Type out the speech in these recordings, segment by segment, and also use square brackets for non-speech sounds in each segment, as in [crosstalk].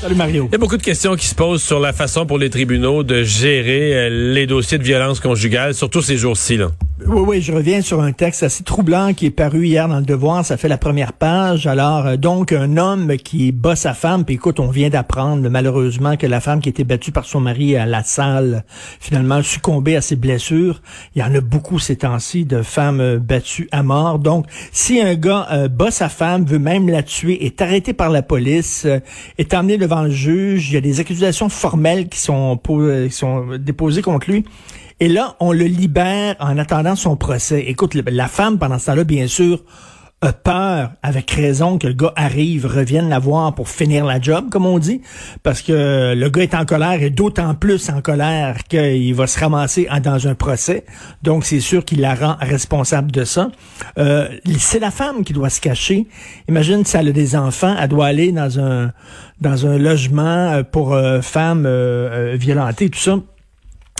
Salut Mario. Il y a beaucoup de questions qui se posent sur la façon pour les tribunaux de gérer euh, les dossiers de violence conjugale, surtout ces jours-ci. là. Oui, oui, je reviens sur un texte assez troublant qui est paru hier dans le Devoir. Ça fait la première page. Alors, euh, donc, un homme qui bat sa femme. Puis écoute, on vient d'apprendre malheureusement que la femme qui était battue par son mari à la salle, finalement, a succombé à ses blessures. Il y en a beaucoup ces temps-ci de femmes euh, battues à mort. Donc, si un gars euh, bat sa femme, veut même la tuer, est arrêté par la police, euh, est emmené le juge, il y a des accusations formelles qui sont, euh, qui sont déposées contre lui. Et là, on le libère en attendant son procès. Écoute, la femme, pendant ce temps-là, bien sûr, a peur, avec raison, que le gars arrive, revienne la voir pour finir la job, comme on dit, parce que le gars est en colère et d'autant plus en colère qu'il va se ramasser dans un procès. Donc, c'est sûr qu'il la rend responsable de ça. Euh, c'est la femme qui doit se cacher. Imagine si elle a des enfants, elle doit aller dans un dans un logement euh, pour euh, femmes euh, violentées, tout ça.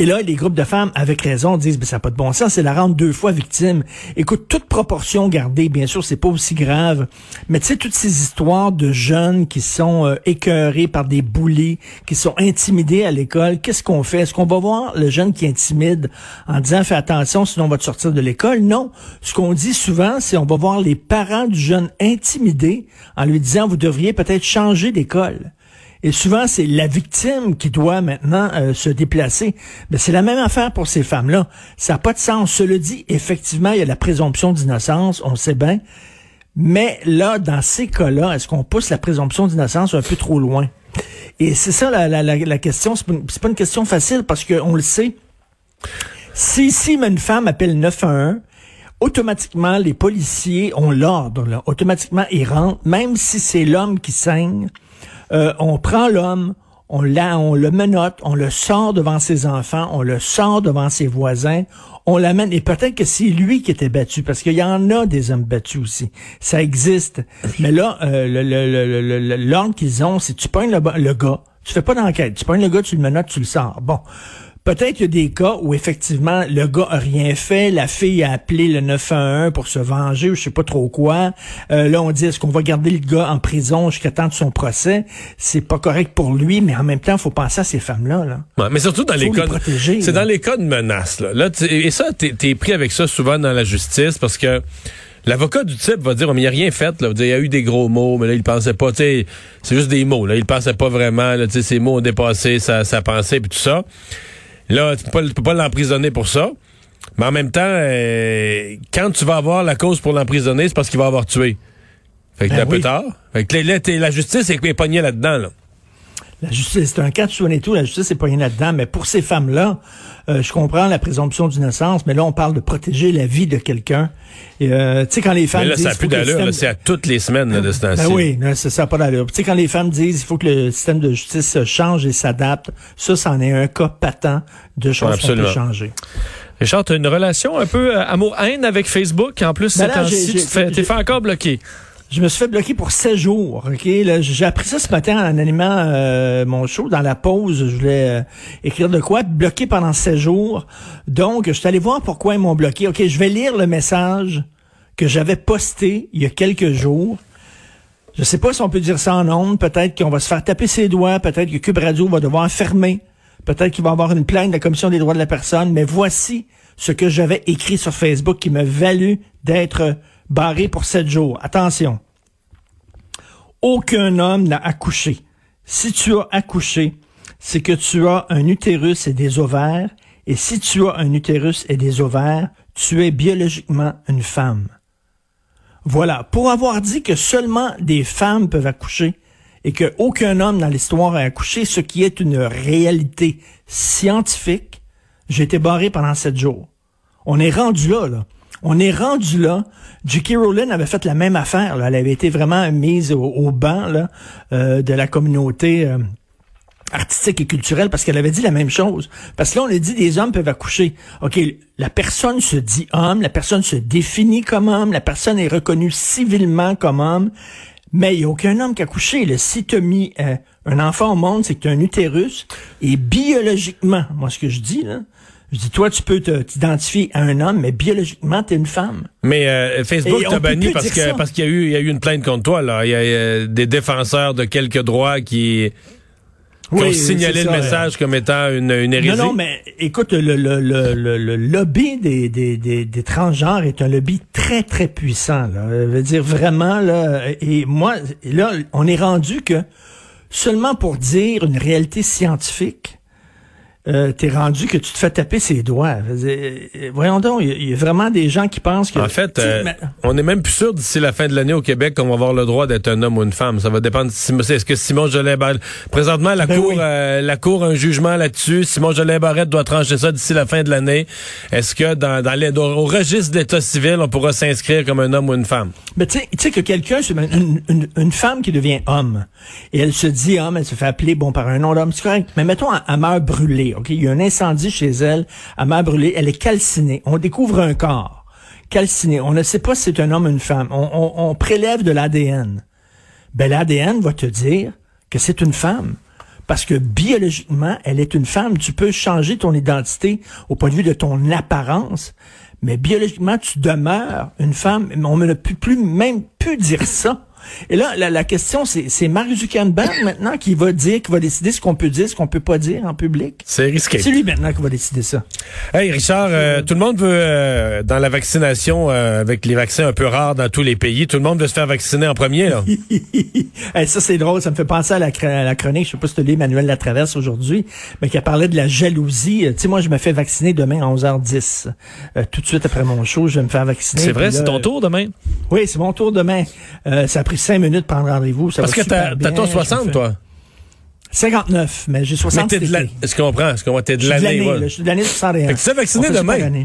Et là, les groupes de femmes, avec raison, disent, ben, ça n'a pas de bon sens, c'est la rendre deux fois victime. Écoute, toute proportion gardée, bien sûr, c'est pas aussi grave. Mais tu sais, toutes ces histoires de jeunes qui sont euh, écœurés par des bullies, qui sont intimidés à l'école, qu'est-ce qu'on fait? Est-ce qu'on va voir le jeune qui intimide en disant, fais attention, sinon on va te sortir de l'école? Non. Ce qu'on dit souvent, c'est on va voir les parents du jeune intimidé en lui disant, vous devriez peut-être changer d'école. Et souvent, c'est la victime qui doit maintenant euh, se déplacer. Mais c'est la même affaire pour ces femmes-là. Ça n'a pas de sens. Cela dit, effectivement, il y a la présomption d'innocence, on sait bien. Mais là, dans ces cas-là, est-ce qu'on pousse la présomption d'innocence un peu trop loin? Et c'est ça la, la, la, question. C'est pas, une- pas une question facile parce qu'on le sait. Si, si une femme appelle 911, automatiquement, les policiers ont l'ordre. Automatiquement, ils rentrent, même si c'est l'homme qui saigne. Euh, on prend l'homme, on, l'a- on le menotte, on le sort devant ses enfants, on le sort devant ses voisins, on l'amène. Et peut-être que c'est lui qui était battu, parce qu'il y en a des hommes battus aussi. Ça existe. Mais là, euh, le- le- le- le- l'ordre qu'ils ont, c'est tu pognes le, le gars, tu fais pas d'enquête, tu pognes le gars, tu le menottes, tu le sors. Bon. Peut-être qu'il y a des cas où effectivement le gars a rien fait, la fille a appelé le 911 pour se venger ou je sais pas trop quoi. Euh, là on dit est-ce qu'on va garder le gars en prison jusqu'à temps de son procès? C'est pas correct pour lui, mais en même temps faut penser à ces femmes-là. Là. Ouais, mais surtout dans Faut les les cas, c'est là. dans les cas de menaces. Là, Là, et ça, t'es es pris avec ça souvent dans la justice parce que l'avocat du type va dire, oh, mais il a rien fait. Là. Il y a eu des gros mots, mais là il pensait pas. tu sais, C'est juste des mots. Là, il pensait pas vraiment. Là, tu sais, ces mots ont dépassé sa, sa pensée puis tout ça. Là, tu peux pas, tu peux pas l'emprisonner pour ça. Mais en même temps, euh, quand tu vas avoir la cause pour l'emprisonner, c'est parce qu'il va avoir tué. Fait que Ben t'es un peu oui. tard. Fait que là, la justice est pognée là-dedans. Là. La justice, c'est un cas de et tout, la justice n'est pas rien là-dedans, mais pour ces femmes-là, euh, je comprends la présomption d'innocence, mais là on parle de protéger la vie de quelqu'un. Euh, tu sais quand les femmes Mais là, disent, ça a faut plus d'allure. C'est à toutes les semaines là, de ce temps-ci. Ben oui, là, ça n'a pas d'allure. Tu sais, quand les femmes disent il faut que le système de justice change et s'adapte, ça, c'en est un cas patent de choses qu'on peut changer. Richard, tu as une relation un peu euh, amour-haine avec Facebook? En plus, Ben ces temps-ci, tu t'es fait encore bloquer. Je me suis fait bloquer pour 16 jours. Ok, j'ai appris ça ce matin en animant euh, mon show. Dans la pause, je voulais euh, écrire de quoi. Bloqué pendant 16 jours. Donc, je suis allé voir pourquoi ils m'ont bloqué. Ok, je vais lire le message que j'avais posté il y a quelques jours. Je sais pas si on peut dire ça en ondes. Peut-être qu'on va se faire taper ses doigts. Peut-être que Cube Radio va devoir fermer. Peut-être qu'il va y avoir une plainte de la Commission des droits de la personne. Mais voici ce que j'avais écrit sur Facebook qui m'a valu d'être barré pour sept jours. Attention. Aucun homme n'a accouché. Si tu as accouché, c'est que tu as un utérus et des ovaires. Et si tu as un utérus et des ovaires, tu es biologiquement une femme. Voilà. Pour avoir dit que seulement des femmes peuvent accoucher et qu'aucun homme dans l'histoire a accouché, ce qui est une réalité scientifique, j'ai été barré pendant sept jours. On est rendu là, là. On est rendu là. J.K. Rowling avait fait la même affaire. Elle avait été vraiment mise au, au banc euh, de la communauté euh, artistique et culturelle parce qu'elle avait dit la même chose. Parce que là, on a dit des hommes peuvent accoucher. OK, la personne se dit homme, la personne se définit comme homme, la personne est reconnue civilement comme homme, mais il n'y a aucun homme qui a accouché. Là. Si tu mis euh, un enfant au monde, c'est que tu un utérus. Et biologiquement, moi, ce que je dis, là, je dis, toi, tu peux te- t'identifier à un homme, mais biologiquement, tu es une femme. Mais euh, Facebook t'a banni parce ça. que parce qu'il y a eu il y a eu une plainte contre toi là. Il y a des défenseurs de quelques droits qui, qui ont signalé le message comme étant une, une hérésie. Non, non, mais écoute, le, le, le, le, le lobby des, des, des, des transgenres est un lobby très, très puissant. Là. Je veux dire, vraiment, là, et moi, là, on est rendu que seulement pour dire une réalité scientifique, euh, t'es rendu que tu te fais taper ses doigts. Dire, euh, voyons donc, il y a- il y, a vraiment des gens qui pensent que... En fait, euh, mais- on est même plus sûr d'ici la fin de l'année au Québec qu'on va avoir le droit d'être un homme ou une femme. Ça va dépendre. Est-ce que Simon Jolin Barrette... Présentement, la Ben cour, oui. euh, la cour a un jugement là-dessus. Simon Jolin Barrette doit trancher ça d'ici la fin de l'année. Est-ce que dans, dans les- au registre d'état civil, on pourra s'inscrire comme un homme ou une femme? Mais tu sais- tu sais que quelqu'un, une, une, une femme qui devient homme, et elle se dit homme, elle se fait appeler bon par un nom d'homme, c'est correct. Mais mettons, elle meurt brûlée, Il y a un incendie chez elle, elle meurt brûlée, elle est calcinée. On découvre un corps calciné. On ne sait pas si c'est un homme ou une femme. On, on- on prélève de l'ADN. Ben l'ADN va te dire que c'est une femme. Parce que biologiquement, elle est une femme. Tu peux changer ton identité au point de vue de ton apparence, mais biologiquement, tu demeures une femme. On ne peut plus même plus dire ça. Et là, la, la question, c'est c'est Mark Zuckerberg maintenant qui va dire, qui va décider ce qu'on peut dire, ce qu'on peut pas dire en public? C'est risqué. C'est lui maintenant qui va décider ça. Hey Richard, euh, tout le monde veut euh, dans la vaccination euh, avec les vaccins un peu rares dans tous les pays, tout le monde veut se faire vacciner en premier là. [laughs] Hey, ça, c'est drôle. Ça me fait penser à la, à la chronique. Je sais pas si tu lu Emmanuel Latraverse aujourd'hui, mais qui a parlé de la jalousie. Euh, Tu sais, moi, je me fais vacciner demain à 11h10. Euh, tout de suite après mon show, je vais me faire vacciner. C'est vrai, c'est ton tour demain? Oui, c'est mon tour demain. Euh, ça pris cinq minutes de prendre rendez-vous. Ça Parce va que t'as ton Je me 60 fais- toi? 59, mais j'ai Mais 60 t'es de la... Je comprends, je comprends, t'es de l'année. je suis de l'année 61. Fait que tu te fais vacciner On fait demain?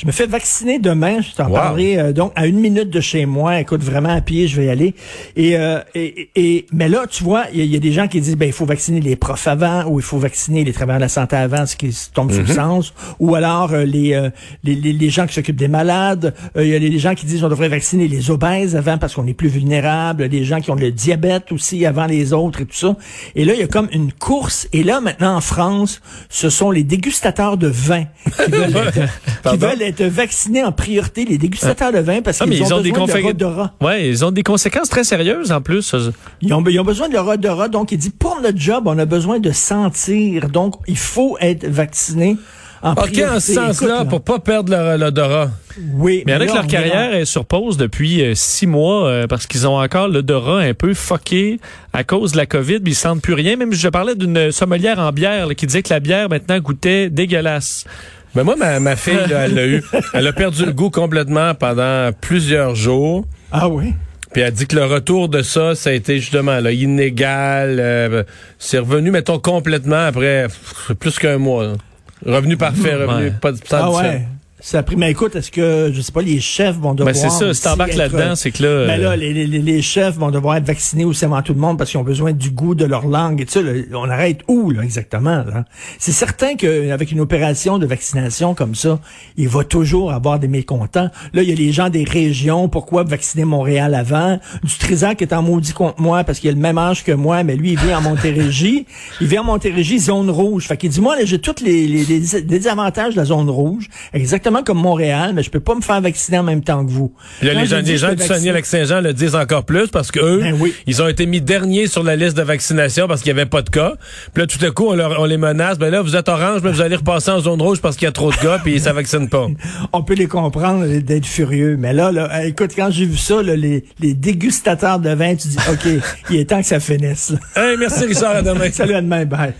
Je me fais vacciner demain. Je t'en Wow. parlerai euh, donc à une minute de chez moi. Écoute, vraiment à pied, je vais y aller. Et, euh, et, et mais là, tu vois, il y, a- il y a des gens qui disent ben il faut vacciner les profs avant ou il faut vacciner les travailleurs de la santé avant, ce qui tombe sous le sens. Ou alors euh, les, euh, les, les les gens qui s'occupent des malades. Euh, Il y a des gens qui disent on devrait vacciner les obèses avant parce qu'on est plus vulnérable. Les gens qui ont le diabète aussi avant les autres et tout ça. Et là, il y a comme une course. Et là, maintenant en France, ce sont les dégustateurs de vin qui [laughs] veulent qui veulent être vaccinés en priorité, les dégustateurs de vin, parce Ah, mais qu'ils ils ont, ont des besoin de leur odorat. Ouais, ils ont des conséquences très sérieuses en plus. Ils ont, ils ont besoin de leur odorat. Donc, il dit, pour notre job, on a besoin de sentir. Donc, il faut être vacciné en OK, priorité. en ce sens-là, pour pas perdre leur- l'odorat. Oui, Mais il y en a là, que leur carrière est sur pause depuis euh, six mois euh, parce qu'ils ont encore l'odorat un peu fucké à cause de la COVID, puis ils sentent plus rien. Même je parlais d'une sommelière en bière là, qui disait que la bière maintenant goûtait dégueulasse. Mais moi, ma, ma fille, là, elle l'a eu. Elle a perdu le goût complètement pendant plusieurs jours. Ah oui? Puis elle dit que le retour de ça, ça a été justement là, inégal. euh, c'est revenu, mettons, complètement après pff, plus qu'un mois. là. Revenu parfait, revenu Ouais. pas de Ah ouais. Ça a pris, mais écoute, est-ce que, je sais pas, les chefs vont devoir. Ben c'est ça, si t'embarques là-dedans, c'est que là... Ben euh, là, les, les, les- les chefs vont devoir être vaccinés aussi avant tout le monde parce qu'ils ont besoin du goût de leur langue et tout ça. là. on arrête où, là, exactement? là? C'est certain qu'avec une opération de vaccination comme ça, il va toujours avoir des mécontents. Là, il y a les gens des régions. Pourquoi vacciner Montréal avant? Du Trisac est en maudit contre moi parce qu'il a le même âge que moi, mais lui, il vit en Montérégie. [laughs] il vit en Montérégie, zone rouge. Fait qu'il dit, moi, là, j'ai tous les, les, les, les désavantages de la zone rouge, exactement comme Montréal, mais je peux pas me faire vacciner en même temps que vous. Là, les gens, les du Saguenay-Lac-Saint-Jean le disent encore plus parce que eux, Ben oui. ils ont été mis derniers sur la liste de vaccination parce qu'il n'y avait pas de cas. Puis là, tout à coup, on, leur- on les menace. Ben là, vous êtes orange, mais vous allez repasser en zone rouge parce qu'il y a trop de cas, puis ça vaccine pas. [laughs] on peut les comprendre d'être furieux. Mais là, là euh, écoute, quand j'ai vu ça, là, les, les dégustateurs de vin, tu dis, OK, [laughs] il est temps que ça finisse. Hey, merci Richard, à demain. [laughs] Salut à demain, bye.